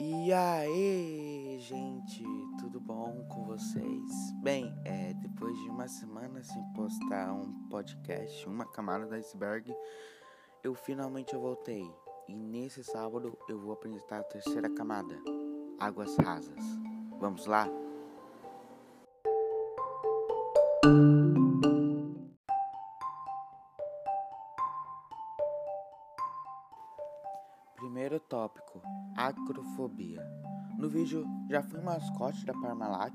E aí, gente, tudo bom com vocês? Bem, é, depois de uma semana sem postar um podcast, uma camada do iceberg, eu finalmente eu voltei. E nesse sábado eu vou apresentar a terceira camada, Águas Rasas. Vamos lá? Primeiro tópico: acrofobia. No vídeo Já Fui Mascote da Parmalat,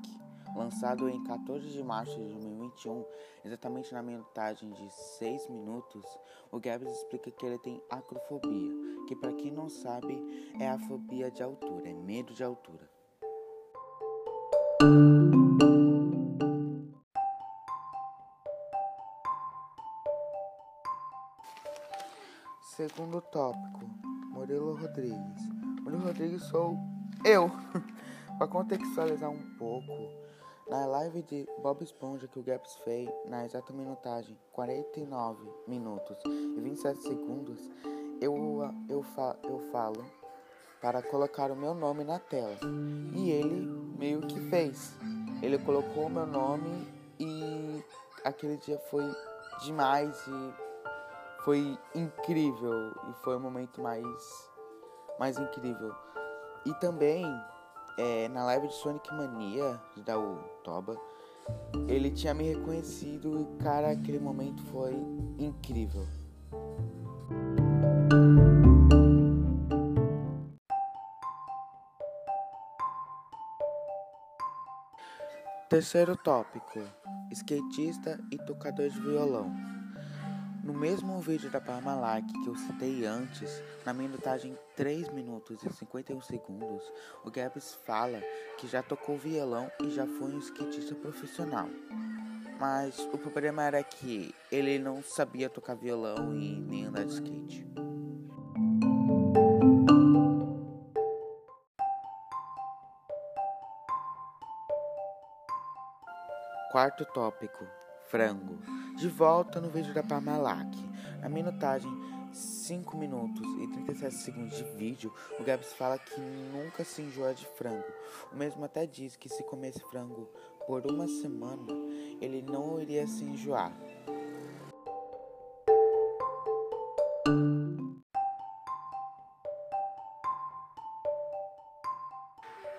lançado em 14 de março de 2021, exatamente na minutagem de 6 minutos, o Gabs explica que ele tem acrofobia, que para quem não sabe é a fobia de altura, é medo de altura. Segundo tópico, Murilo Rodrigues. Murilo Rodrigues sou eu. Para contextualizar um pouco, na live de Bob Esponja que o Gaps fez, na exata minutagem 49 minutos e 27 segundos, eu, eu, fa, eu falo para colocar o meu nome na tela. E ele meio que fez. Ele colocou o meu nome e aquele dia foi demais e foi incrível e foi o momento mais mais incrível. E também é, na live de Sonic Mania da Toba, ele tinha me reconhecido e cara, aquele momento foi incrível. Terceiro tópico: skatista e tocador de violão. No mesmo vídeo da Parmalat que eu citei antes, na minutagem 3 minutos e 51 segundos, o Gabs fala que já tocou violão e já foi um skatista profissional. Mas o problema era que ele não sabia tocar violão e nem andar de skate. Quarto tópico: frango. De volta no vídeo da Parmalat. Na minutagem 5 minutos e 37 segundos de vídeo, o Gabs fala que nunca se enjoa de frango. O mesmo até diz que se comesse frango por uma semana, ele não iria se enjoar.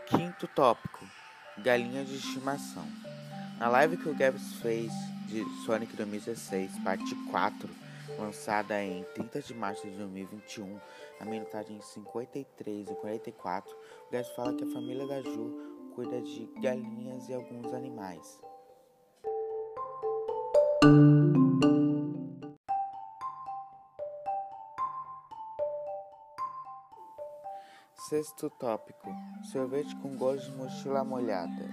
Quinto tópico: galinha de estimação. Na live que o Gabs fez de Sonic 2016, parte 4, lançada em 30 de março de 2021, na minutagem 53 e 44, o Gabs fala que a família da Ju cuida de galinhas e alguns animais. Sexto tópico: sorvete com gosto de mochila molhada.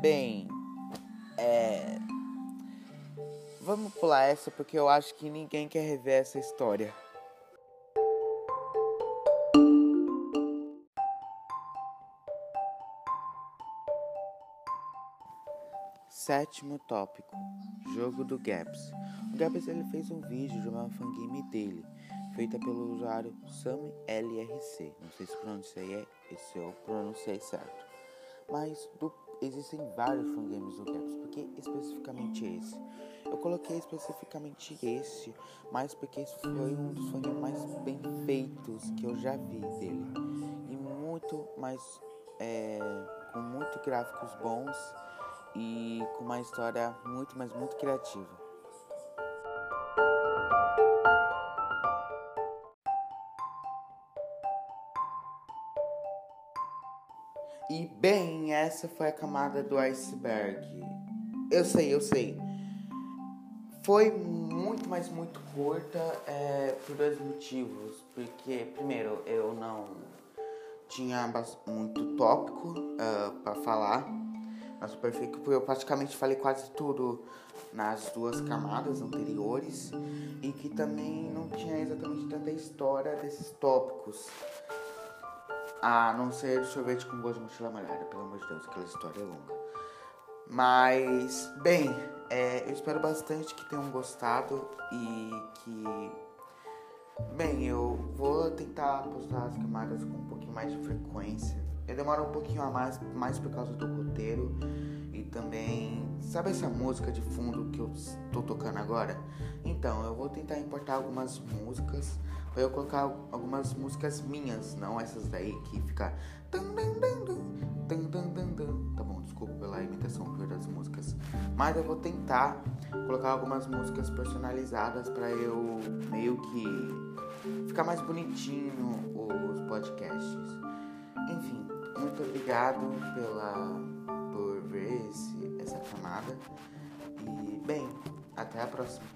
Bem, é. Vamos pular essa porque eu acho que ninguém quer rever essa história. Sétimo tópico: Jogo do Gaps. O Gaps ele fez um vídeo de uma fangame dele, feita pelo usuário SamLRC. Não sei se pronunciei esse eu pronunciei certo. Mas do, existem vários fangames do Gaps, porque especificamente esse? Eu coloquei especificamente esse, mas porque esse foi um dos fangames mais bem feitos que eu já vi dele. E muito mais. É, com muito gráficos bons e com uma história muito, mas muito criativa. E bem, essa foi a camada do iceberg. Eu sei, eu sei. Foi muito, mas muito curta é, por dois motivos. Porque, primeiro, eu não tinha muito tópico uh, para falar na Superfície, porque eu praticamente falei quase tudo nas duas camadas anteriores e que também não tinha exatamente tanta história desses tópicos. A não ser sorvete com gosto de mochila malhada, pelo amor de Deus, aquela história é longa. Mas, bem, é, eu espero bastante que tenham gostado e que. Bem, eu vou tentar postar as camadas com um pouquinho mais de frequência eu demoro um pouquinho a mais, mais por causa do roteiro e também. Sabe essa música de fundo que eu tô tocando agora? Então, eu vou tentar importar algumas músicas. Pra eu colocar algumas músicas minhas, não essas daí que fica. Tá bom, desculpa pela imitação das músicas. Mas eu vou tentar colocar algumas músicas personalizadas para eu meio que ficar mais bonitinho os podcasts. Enfim, muito obrigado pela por ver esse, essa camada. E bem, até a próxima.